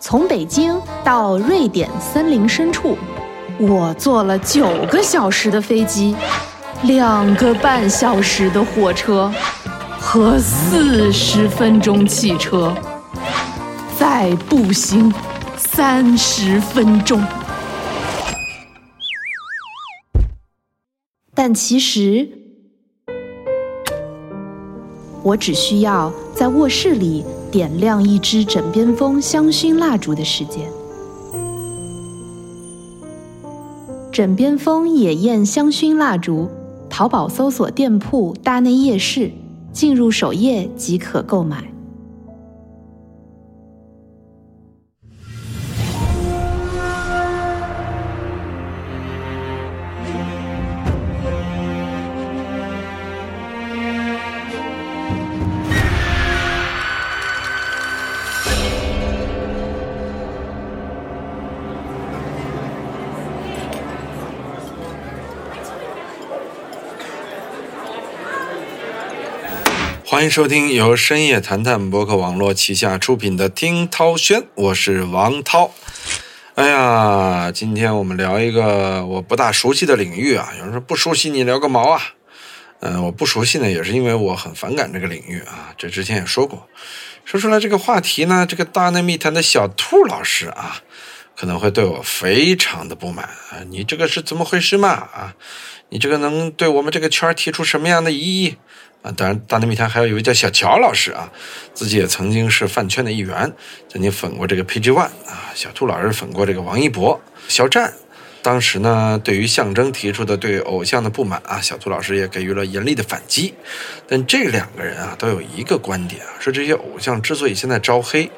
从北京到瑞典森林深处，我坐了九个小时的飞机，两个半小时的火车和四十分钟汽车，再步行三十分钟。但其实，我只需要在卧室里点亮一支枕边风香薰蜡烛的时间。枕边风野宴香薰蜡烛，淘宝搜索店铺“大内夜市”，进入首页即可购买。欢迎收听由深夜谈谈博客网络旗下出品的《听涛轩》，我是王涛。哎呀，今天我们聊一个我不大熟悉的领域啊。有人说不熟悉，你聊个毛啊？嗯，我不熟悉呢，也是因为我很反感这个领域啊。这之前也说过，说出来这个话题呢，这个大内密谈的小兔老师啊，可能会对我非常的不满啊。你这个是怎么回事嘛？啊，你这个能对我们这个圈提出什么样的异议？啊，当然，大内密谈还有一位叫小乔老师啊，自己也曾经是饭圈的一员，曾经粉过这个 PG One 啊。小兔老师粉过这个王一博、肖战。当时呢，对于象征提出的对偶像的不满啊，小兔老师也给予了严厉的反击。但这两个人啊，都有一个观点啊，说这些偶像之所以现在招黑，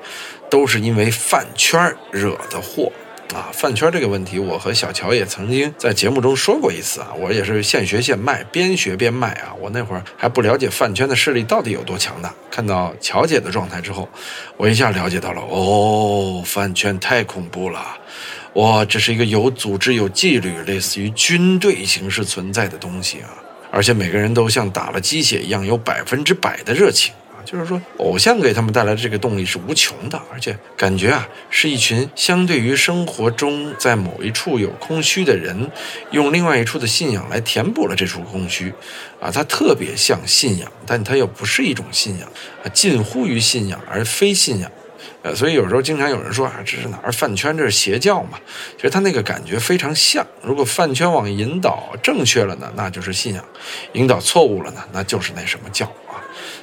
都是因为饭圈惹的祸。啊，饭圈这个问题，我和小乔也曾经在节目中说过一次啊。我也是现学现卖，边学边卖啊。我那会儿还不了解饭圈的势力到底有多强大，看到乔姐的状态之后，我一下了解到了哦，饭圈太恐怖了。哇，这是一个有组织、有纪律，类似于军队形式存在的东西啊。而且每个人都像打了鸡血一样，有百分之百的热情。就是说，偶像给他们带来的这个动力是无穷的，而且感觉啊，是一群相对于生活中在某一处有空虚的人，用另外一处的信仰来填补了这处空虚，啊，它特别像信仰，但它又不是一种信仰，啊，近乎于信仰而非信仰，呃，所以有时候经常有人说啊，这是哪儿饭圈，这是邪教嘛？其实他那个感觉非常像。如果饭圈往引导正确了呢，那就是信仰；引导错误了呢，那就是那什么教。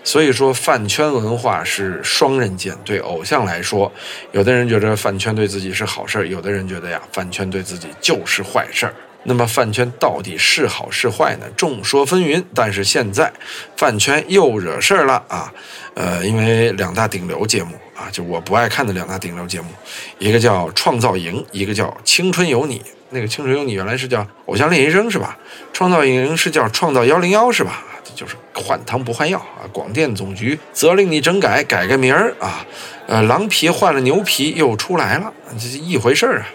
所以说，饭圈文化是双刃剑。对偶像来说，有的人觉得饭圈对自己是好事儿，有的人觉得呀，饭圈对自己就是坏事儿。那么，饭圈到底是好是坏呢？众说纷纭。但是现在，饭圈又惹事儿了啊！呃，因为两大顶流节目啊，就我不爱看的两大顶流节目，一个叫《创造营》，一个叫《青春有你》。那个《青春有你》原来是叫《偶像练习生》是吧？《创造营》是叫《创造幺零幺》是吧？就是换汤不换药啊！广电总局责令你整改，改个名儿啊！呃，狼皮换了牛皮又出来了，这是一回事儿啊！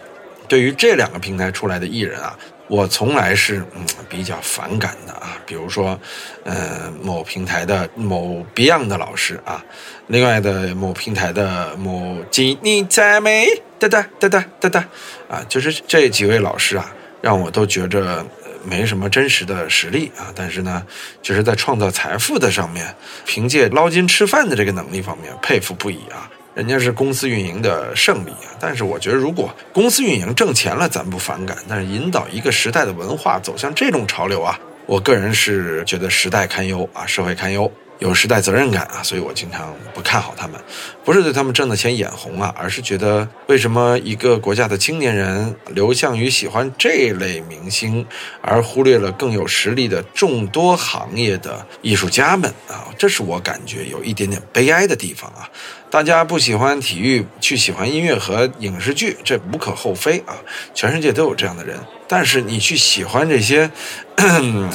对于这两个平台出来的艺人啊，我从来是嗯比较反感的啊。比如说，呃，某平台的某 Beyond 的老师啊，另外的某平台的某锦你再美哒哒哒哒哒哒啊，就是这几位老师啊，让我都觉着。没什么真实的实力啊，但是呢，就是在创造财富的上面，凭借捞金吃饭的这个能力方面，佩服不已啊！人家是公司运营的胜利啊！但是我觉得，如果公司运营挣钱了，咱不反感；但是引导一个时代的文化走向这种潮流啊，我个人是觉得时代堪忧啊，社会堪忧。有时代责任感啊，所以我经常不看好他们，不是对他们挣的钱眼红啊，而是觉得为什么一个国家的青年人流向于喜欢这类明星，而忽略了更有实力的众多行业的艺术家们啊？这是我感觉有一点点悲哀的地方啊。大家不喜欢体育，去喜欢音乐和影视剧，这无可厚非啊。全世界都有这样的人。但是你去喜欢这些，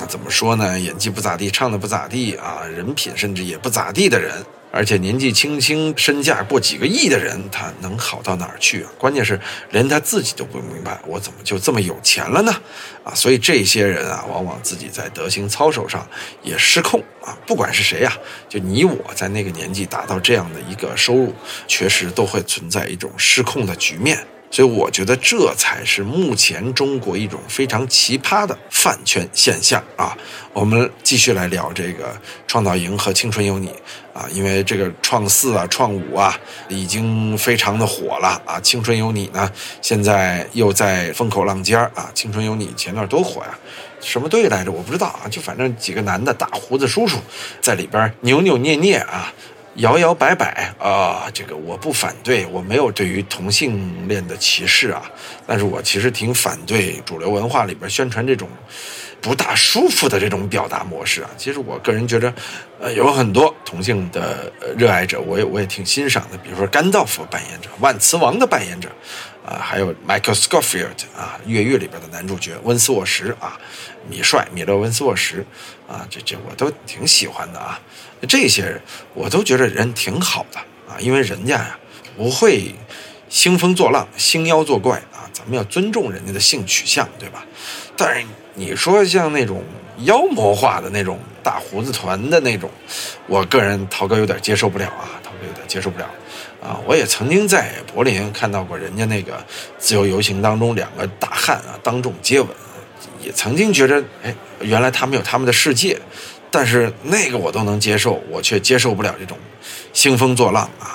怎么说呢？演技不咋地，唱的不咋地啊，人品甚至也不咋地的人，而且年纪轻轻、身价过几个亿的人，他能好到哪儿去啊？关键是连他自己都不明白，我怎么就这么有钱了呢？啊，所以这些人啊，往往自己在德行操守上也失控啊。不管是谁呀，就你我在那个年纪达到这样的一个收入，确实都会存在一种失控的局面。所以我觉得这才是目前中国一种非常奇葩的饭圈现象啊！我们继续来聊这个创造营和青春有你啊，因为这个创四啊、创五啊已经非常的火了啊，青春有你呢现在又在风口浪尖啊，青春有你前段多火呀，什么队来着？我不知道啊，就反正几个男的大胡子叔叔在里边扭扭捏捏啊。摇摇摆摆啊，这个我不反对，我没有对于同性恋的歧视啊，但是我其实挺反对主流文化里边宣传这种不大舒服的这种表达模式啊。其实我个人觉得，呃，有很多同性的热爱者，我也我也挺欣赏的，比如说甘道夫扮演者、万磁王的扮演者，啊，还有 Michael Scofield 啊，越狱里边的男主角温斯沃什啊，米帅米勒温斯沃什啊，这这我都挺喜欢的啊。这些人我都觉得人挺好的啊，因为人家呀不会兴风作浪、兴妖作怪啊，咱们要尊重人家的性取向，对吧？但是你说像那种妖魔化的那种大胡子团的那种，我个人涛哥有点接受不了啊，涛哥有点接受不了啊。我也曾经在柏林看到过人家那个自由游行当中两个大汉啊当众接吻，也曾经觉得哎，原来他们有他们的世界。但是那个我都能接受，我却接受不了这种兴风作浪啊，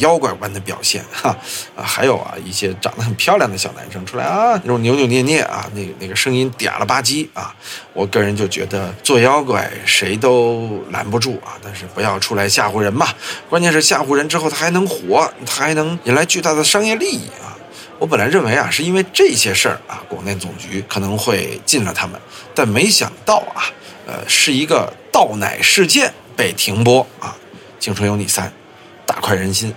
妖怪般的表现哈啊，还有啊一些长得很漂亮的小男生出来啊，那种扭扭捏捏啊，那个那个声音嗲了吧唧啊，我个人就觉得做妖怪谁都拦不住啊，但是不要出来吓唬人嘛，关键是吓唬人之后他还能火，他还能引来巨大的商业利益啊。我本来认为啊是因为这些事儿啊，广电总局可能会禁了他们，但没想到啊。呃，是一个倒奶事件被停播啊，《青春有你三》大快人心。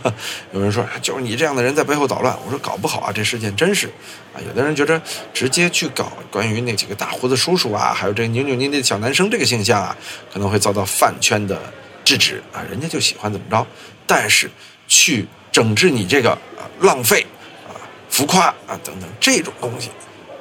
有人说就是你这样的人在背后捣乱，我说搞不好啊，这事件真是啊。有的人觉得直接去搞关于那几个大胡子叔叔啊，还有这扭扭捏捏的小男生这个形象啊，可能会遭到饭圈的制止啊，人家就喜欢怎么着。但是去整治你这个啊浪费啊、浮夸啊等等这种东西，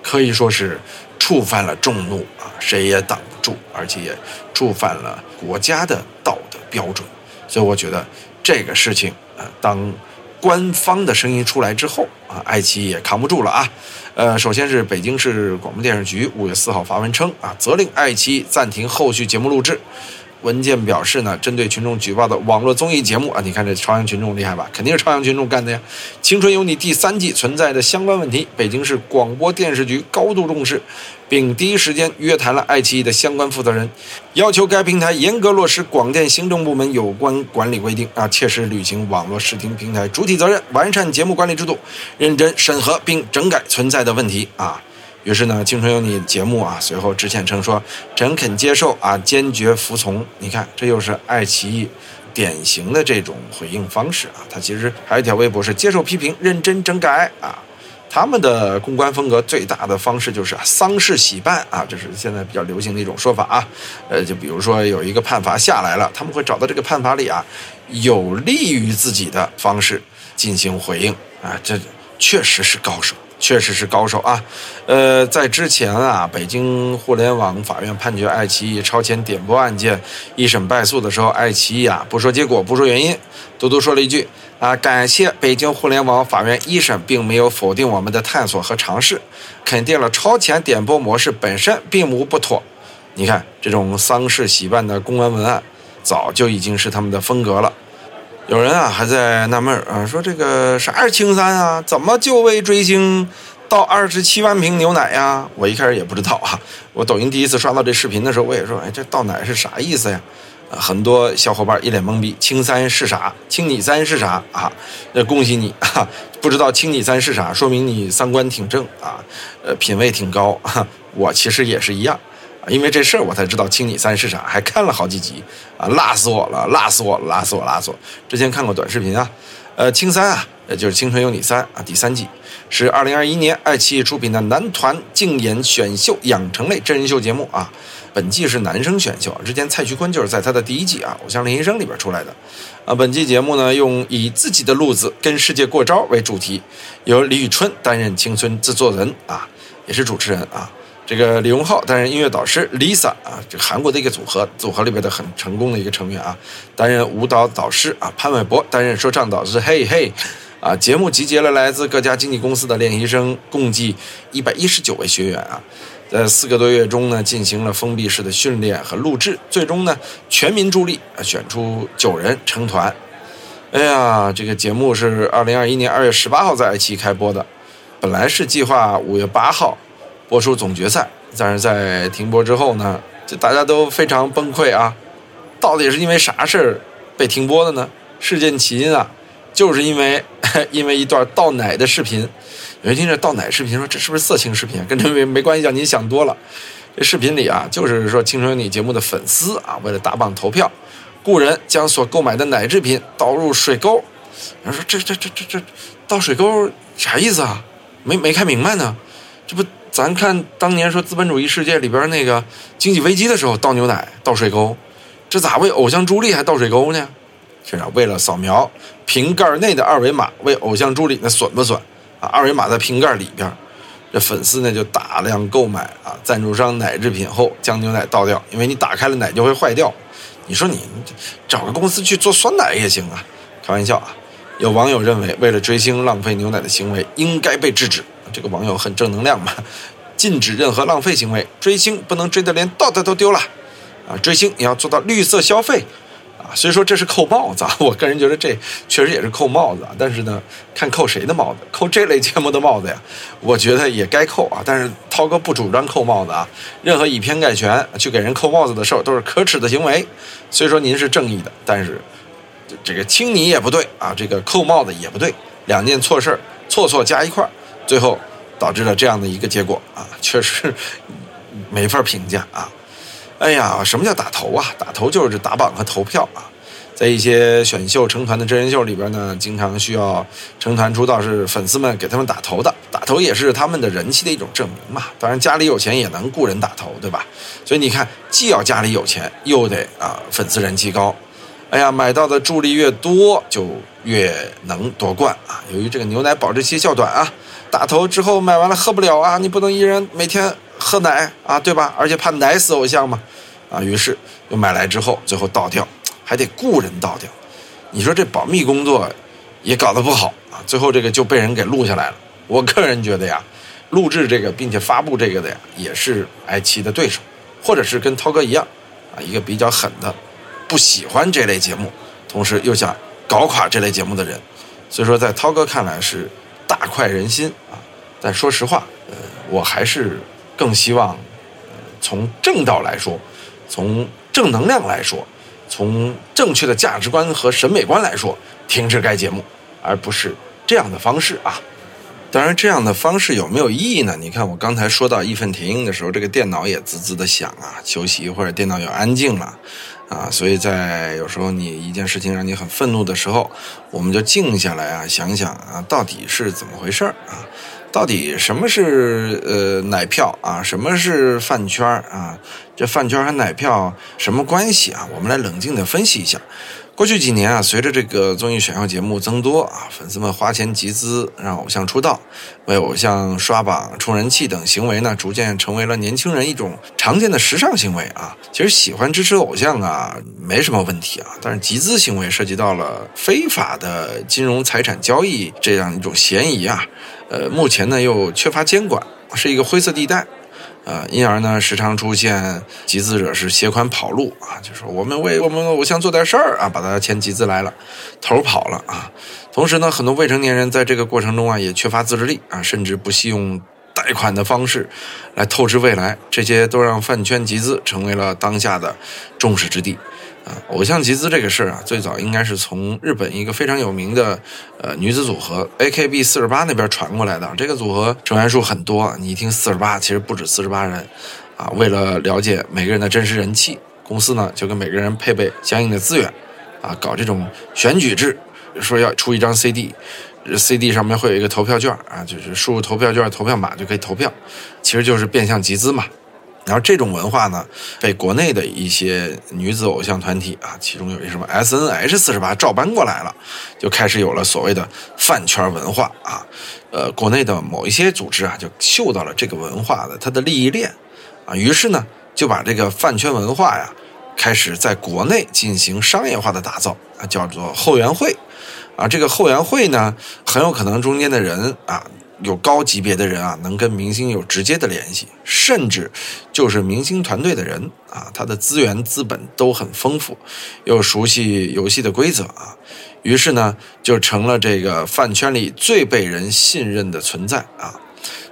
可以说是触犯了众怒啊，谁也挡不。住，而且也触犯了国家的道德标准，所以我觉得这个事情啊，当官方的声音出来之后啊，爱奇艺也扛不住了啊。呃，首先是北京市广播电视局五月四号发文称啊，责令爱奇艺暂停后续节目录制。文件表示呢，针对群众举报的网络综艺节目啊，你看这朝阳群众厉害吧？肯定是朝阳群众干的呀！《青春有你》第三季存在的相关问题，北京市广播电视局高度重视，并第一时间约谈了爱奇艺的相关负责人，要求该平台严格落实广电行政部门有关管理规定啊，切实履行网络视听平台主体责任，完善节目管理制度，认真审核并整改存在的问题啊。于是呢，《青春有你》节目啊，随后致歉称说，诚恳接受啊，坚决服从。你看，这又是爱奇艺典型的这种回应方式啊。他其实还有一条微博是接受批评，认真整改啊。他们的公关风格最大的方式就是丧事喜办啊，这是现在比较流行的一种说法啊。呃，就比如说有一个判罚下来了，他们会找到这个判罚里啊有利于自己的方式进行回应啊，这确实是高手。确实是高手啊，呃，在之前啊，北京互联网法院判决爱奇艺超前点播案件一审败诉的时候，爱奇艺啊不说结果，不说原因，独独说了一句啊，感谢北京互联网法院一审并没有否定我们的探索和尝试，肯定了超前点播模式本身并无不妥。你看这种丧事喜办的公关文案，早就已经是他们的风格了。有人啊还在纳闷啊，说这个啥是青三啊？怎么就为追星倒二十七万瓶牛奶呀？我一开始也不知道啊。我抖音第一次刷到这视频的时候，我也说，哎，这倒奶是啥意思呀？很多小伙伴一脸懵逼，青三是啥？青你三是啥啊？那恭喜你啊！不知道青你三是啥，说明你三观挺正啊，呃，品味挺高。我其实也是一样。因为这事儿我才知道青你三是啥，还看了好几集啊，辣死我了，辣死我了，辣死我，辣死我！之前看过短视频啊，呃，青三啊，呃，就是《青春有你三》啊，第三季是二零二一年爱奇艺出品的男团竞演选秀养成类真人秀节目啊。本季是男生选秀，之前蔡徐坤就是在他的第一季啊《偶像练习生》里边出来的啊。本季节目呢，用以自己的路子跟世界过招为主题，由李宇春担任青春制作人啊，也是主持人啊。这个李荣浩担任音乐导师，Lisa 啊，这个韩国的一个组合，组合里边的很成功的一个成员啊，担任舞蹈导师啊。潘玮柏担任说唱导师，嘿嘿。啊，节目集结了来自各家经纪公司的练习生，共计一百一十九位学员啊，在四个多月中呢，进行了封闭式的训练和录制，最终呢，全民助力啊，选出九人成团。哎呀，这个节目是二零二一年二月十八号在爱奇艺开播的，本来是计划五月八号播出总决赛，但是在停播之后呢，就大家都非常崩溃啊，到底是因为啥事儿被停播的呢？事件起因啊，就是因为。因为一段倒奶的视频，有人听着倒奶视频说这是不是色情视频？跟这没没关系，您想多了。这视频里啊，就是说《青春有你》节目的粉丝啊，为了打榜投票，雇人将所购买的奶制品倒入水沟。有人说这这这这这倒水沟啥意思啊？没没看明白呢。这不咱看当年说资本主义世界里边那个经济危机的时候倒牛奶倒水沟，这咋为偶像助力还倒水沟呢？是啊，为了扫描瓶盖内的二维码，为偶像助理那损不损啊？二维码在瓶盖里边，这粉丝呢就大量购买啊赞助商奶制品后将牛奶倒掉，因为你打开了奶就会坏掉。你说你找个公司去做酸奶也行啊？开玩笑啊！有网友认为，为了追星浪费牛奶的行为应该被制止。这个网友很正能量嘛，禁止任何浪费行为，追星不能追得连道德都丢了啊！追星也要做到绿色消费。啊所以说这是扣帽子啊！我个人觉得这确实也是扣帽子啊。但是呢，看扣谁的帽子，扣这类节目的帽子呀，我觉得也该扣啊。但是涛哥不主张扣帽子啊，任何以偏概全去给人扣帽子的事儿都是可耻的行为。所以说您是正义的，但是这个轻你也不对啊，这个扣帽子也不对，两件错事儿错错加一块儿，最后导致了这样的一个结果啊，确实没法评价啊。哎呀，什么叫打头啊？打头就是打榜和投票啊。在一些选秀成团的真人秀里边呢，经常需要成团出道是粉丝们给他们打头的，打头也是他们的人气的一种证明嘛。当然家里有钱也能雇人打头，对吧？所以你看，既要家里有钱，又得啊粉丝人气高。哎呀，买到的助力越多，就越能夺冠啊。由于这个牛奶保质期较短啊，打头之后买完了喝不了啊，你不能一人每天喝奶啊，对吧？而且怕奶死偶像嘛。啊，于是又买来之后，最后倒掉，还得雇人倒掉。你说这保密工作也搞得不好啊！最后这个就被人给录下来了。我个人觉得呀，录制这个并且发布这个的呀，也是爱奇艺的对手，或者是跟涛哥一样啊，一个比较狠的，不喜欢这类节目，同时又想搞垮这类节目的人。所以说，在涛哥看来是大快人心。但说实话，呃，我还是更希望从正道来说。从正能量来说，从正确的价值观和审美观来说，停止该节目，而不是这样的方式啊！当然，这样的方式有没有意义呢？你看，我刚才说到义愤填膺的时候，这个电脑也滋滋的响啊，休息一会儿，电脑又安静了啊。所以在有时候你一件事情让你很愤怒的时候，我们就静下来啊，想想啊，到底是怎么回事啊？到底什么是呃奶票啊？什么是饭圈啊？这饭圈和奶票什么关系啊？我们来冷静的分析一下。过去几年啊，随着这个综艺选秀节目增多啊，粉丝们花钱集资让偶像出道，为偶像刷榜充人气等行为呢，逐渐成为了年轻人一种常见的时尚行为啊。其实喜欢支持偶像啊，没什么问题啊，但是集资行为涉及到了非法的金融财产交易这样一种嫌疑啊，呃，目前呢又缺乏监管，是一个灰色地带。啊，因而呢，时常出现集资者是携款跑路啊，就说我们为我们偶像做点事儿啊，把大家钱集资来了，头跑了啊。同时呢，很多未成年人在这个过程中啊，也缺乏自制力啊，甚至不惜用贷款的方式来透支未来，这些都让饭圈集资成为了当下的众矢之的。啊，偶像集资这个事儿啊，最早应该是从日本一个非常有名的呃女子组合 AKB 四十八那边传过来的。这个组合成员数很多，你一听四十八，其实不止四十八人。啊，为了了解每个人的真实人气，公司呢就跟每个人配备相应的资源，啊，搞这种选举制，说要出一张 CD，CD 上面会有一个投票券啊，就是输入投票券投票码就可以投票，其实就是变相集资嘛。然后这种文化呢，被国内的一些女子偶像团体啊，其中有一什么 S N H 四十八照搬过来了，就开始有了所谓的饭圈文化啊。呃，国内的某一些组织啊，就嗅到了这个文化的它的利益链啊，于是呢，就把这个饭圈文化呀，开始在国内进行商业化的打造啊，叫做后援会啊。这个后援会呢，很有可能中间的人啊。有高级别的人啊，能跟明星有直接的联系，甚至就是明星团队的人啊，他的资源资本都很丰富，又熟悉游戏的规则啊，于是呢，就成了这个饭圈里最被人信任的存在啊。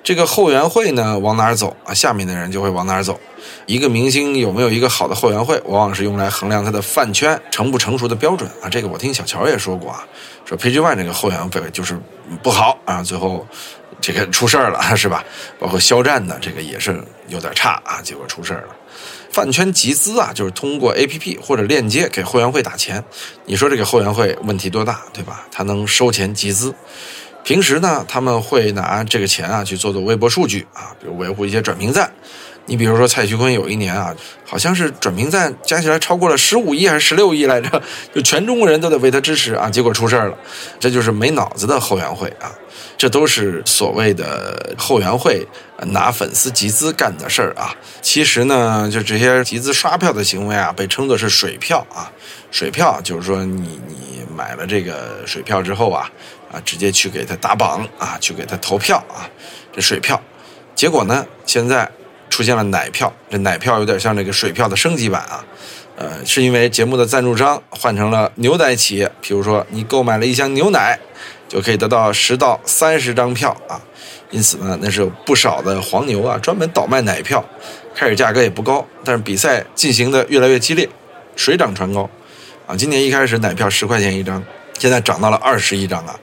这个后援会呢，往哪儿走啊？下面的人就会往哪儿走。一个明星有没有一个好的后援会，往往是用来衡量他的饭圈成不成熟的标准啊。这个我听小乔也说过啊，说 PG One 这个后援会就是不好啊，最后。这个出事儿了是吧？包括肖战的这个也是有点差啊，结果出事儿了。饭圈集资啊，就是通过 APP 或者链接给后援会打钱。你说这个后援会问题多大，对吧？他能收钱集资。平时呢，他们会拿这个钱啊去做做微博数据啊，比如维护一些转评赞。你比如说蔡徐坤有一年啊，好像是转评赞加起来超过了十五亿还是十六亿来着，就全中国人都得为他支持啊，结果出事儿了。这就是没脑子的后援会啊。这都是所谓的后援会拿粉丝集资干的事儿啊！其实呢，就这些集资刷票的行为啊，被称作是水票啊。水票就是说，你你买了这个水票之后啊，啊，直接去给他打榜啊，去给他投票啊，这水票。结果呢，现在出现了奶票，这奶票有点像这个水票的升级版啊。呃，是因为节目的赞助商换成了牛奶企业，比如说你购买了一箱牛奶。就可以得到十到三十张票啊，因此呢，那是有不少的黄牛啊，专门倒卖奶票。开始价格也不高，但是比赛进行的越来越激烈，水涨船高啊。今年一开始奶票十块钱一张，现在涨到了二十一张啊。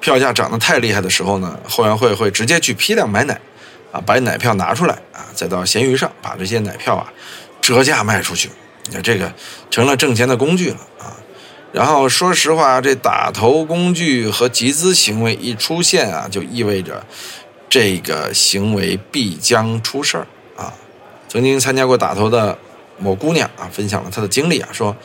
票价涨得太厉害的时候呢，后援会会直接去批量买奶啊，把奶票拿出来啊，再到闲鱼上把这些奶票啊折价卖出去，那这个成了挣钱的工具了啊。然后说实话，这打头工具和集资行为一出现啊，就意味着这个行为必将出事儿啊。曾经参加过打头的某姑娘啊，分享了她的经历啊，说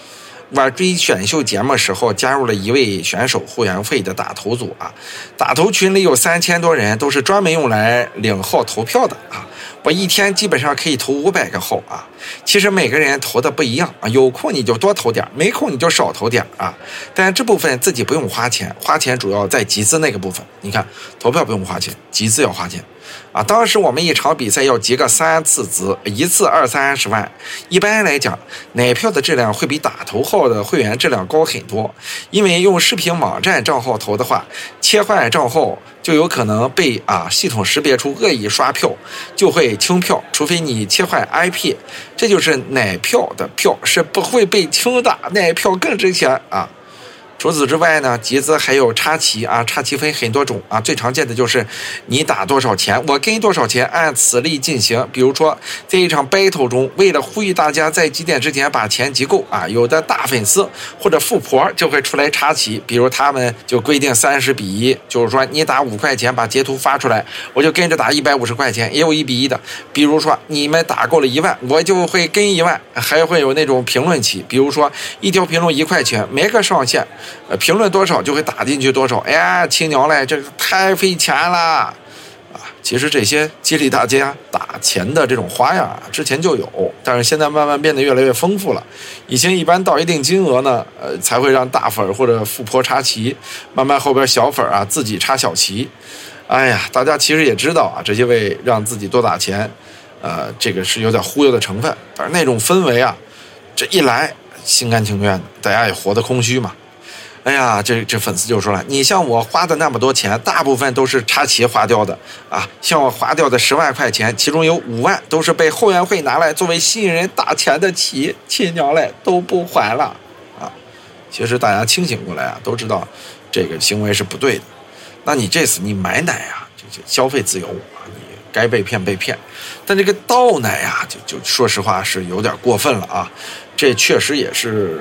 玩追选秀节目时候加入了一位选手会员费的打头组啊，打头群里有三千多人，都是专门用来领号投票的啊。我一天基本上可以投五百个号啊，其实每个人投的不一样啊，有空你就多投点，没空你就少投点啊。但这部分自己不用花钱，花钱主要在集资那个部分。你看，投票不用花钱，集资要花钱。啊，当时我们一场比赛要集个三次资，一次二三十万。一般来讲，奶票的质量会比打头号的会员质量高很多。因为用视频网站账号投的话，切换账号就有可能被啊系统识别出恶意刷票，就会清票。除非你切换 IP，这就是奶票的票是不会被清的，奶票更值钱啊。除此之外呢，集资还有插旗啊，插旗分很多种啊，最常见的就是你打多少钱，我给多少钱，按此例进行。比如说，在一场 battle 中，为了呼吁大家在几点之前把钱集够啊，有的大粉丝或者富婆就会出来插旗，比如他们就规定三十比一，就是说你打五块钱把截图发出来，我就跟着打一百五十块钱，也有一比一的。比如说你们打够了一万，我就会跟一万，还会有那种评论旗，比如说一条评论一块钱，没个上限。呃，评论多少就会打进去多少。哎呀，青鸟嘞，这个太费钱了啊！其实这些激励大家打钱的这种花样啊，之前就有，但是现在慢慢变得越来越丰富了。以前一般到一定金额呢，呃，才会让大粉或者富婆插旗，慢慢后边小粉啊自己插小旗。哎呀，大家其实也知道啊，这些为让自己多打钱，呃，这个是有点忽悠的成分。但是那种氛围啊，这一来心甘情愿的，大家也活得空虚嘛。哎呀，这这粉丝就说了，你像我花的那么多钱，大部分都是插旗花掉的啊。像我花掉的十万块钱，其中有五万都是被后援会拿来作为吸引人打钱的旗，亲娘嘞都不还了啊。其实大家清醒过来啊，都知道这个行为是不对的。那你这次你买奶啊，这就消费自由啊，你该被骗被骗。但这个倒奶啊，就就说实话是有点过分了啊。这确实也是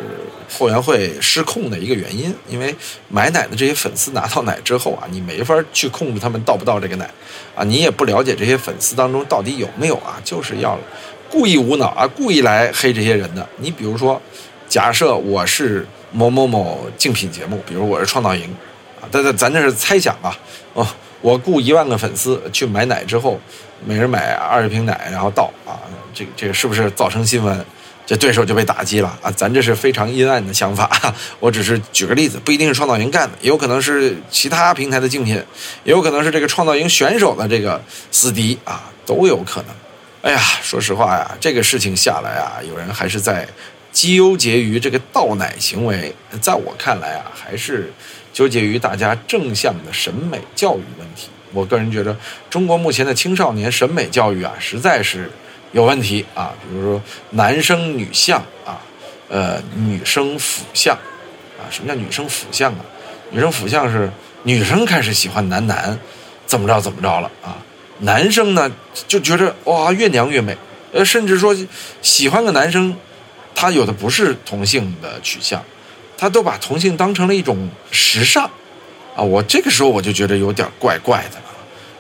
后援会失控的一个原因。因为买奶的这些粉丝拿到奶之后啊，你没法去控制他们倒不倒这个奶，啊，你也不了解这些粉丝当中到底有没有啊，就是要故意无脑啊，故意来黑这些人的。你比如说，假设我是某某某竞品节目，比如我是创造营，啊，但咱咱这是猜想啊，哦。我雇一万个粉丝去买奶之后，每人买二十瓶奶，然后倒啊，这个这个是不是造成新闻？这对手就被打击了啊！咱这是非常阴暗的想法，我只是举个例子，不一定是创造营干的，也有可能是其他平台的竞品，也有可能是这个创造营选手的这个死敌啊，都有可能。哎呀，说实话呀，这个事情下来啊，有人还是在纠结于这个倒奶行为，在我看来啊，还是。纠结于大家正向的审美教育问题，我个人觉得中国目前的青少年审美教育啊，实在是有问题啊。比如说男生女相啊，呃，女生腐相啊。什么叫女生腐相啊？女生腐相是女生开始喜欢男男，怎么着怎么着了啊？男生呢就觉得哇越娘越美，呃，甚至说喜欢个男生，他有的不是同性的取向。他都把同性当成了一种时尚，啊，我这个时候我就觉得有点怪怪的了，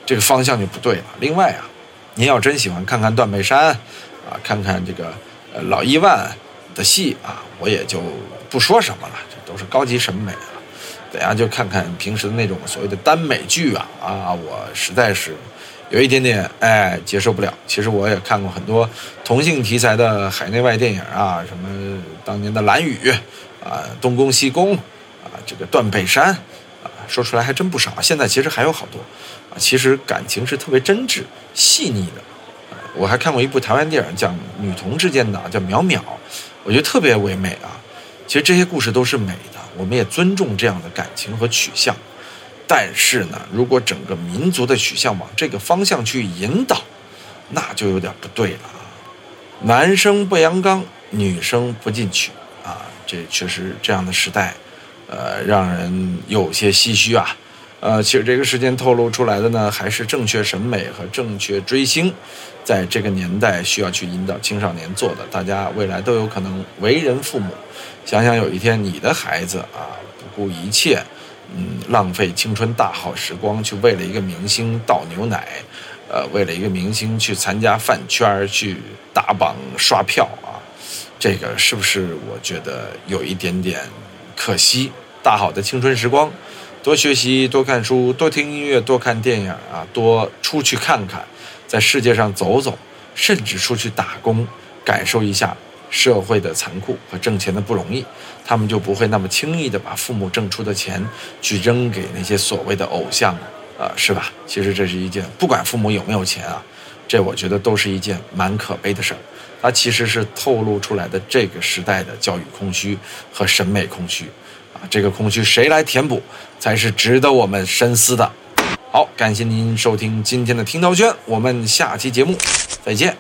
这个方向就不对了。另外啊，您要真喜欢看看断背山，啊，看看这个呃老伊万的戏啊，我也就不说什么了，这都是高级审美啊。等下就看看平时的那种所谓的耽美剧啊，啊，我实在是有一点点哎接受不了。其实我也看过很多同性题材的海内外电影啊，什么当年的蓝雨。啊，东宫西宫，啊，这个断背山，啊，说出来还真不少。现在其实还有好多，啊，其实感情是特别真挚、细腻的。我还看过一部台湾电影，讲女同之间的，叫《淼淼》，我觉得特别唯美啊。其实这些故事都是美的，我们也尊重这样的感情和取向。但是呢，如果整个民族的取向往这个方向去引导，那就有点不对了啊。男生不阳刚，女生不进取啊。这确实这样的时代，呃，让人有些唏嘘啊。呃，其实这个时间透露出来的呢，还是正确审美和正确追星，在这个年代需要去引导青少年做的。大家未来都有可能为人父母，想想有一天你的孩子啊，不顾一切，嗯，浪费青春大好时光，去为了一个明星倒牛奶，呃，为了一个明星去参加饭圈去打榜刷票啊。这个是不是我觉得有一点点可惜？大好的青春时光，多学习，多看书，多听音乐，多看电影啊，多出去看看，在世界上走走，甚至出去打工，感受一下社会的残酷和挣钱的不容易，他们就不会那么轻易的把父母挣出的钱去扔给那些所谓的偶像，啊，是吧？其实这是一件不管父母有没有钱啊，这我觉得都是一件蛮可悲的事儿。它其实是透露出来的这个时代的教育空虚和审美空虚，这个空虚谁来填补，才是值得我们深思的。好，感谢您收听今天的听涛轩，我们下期节目再见。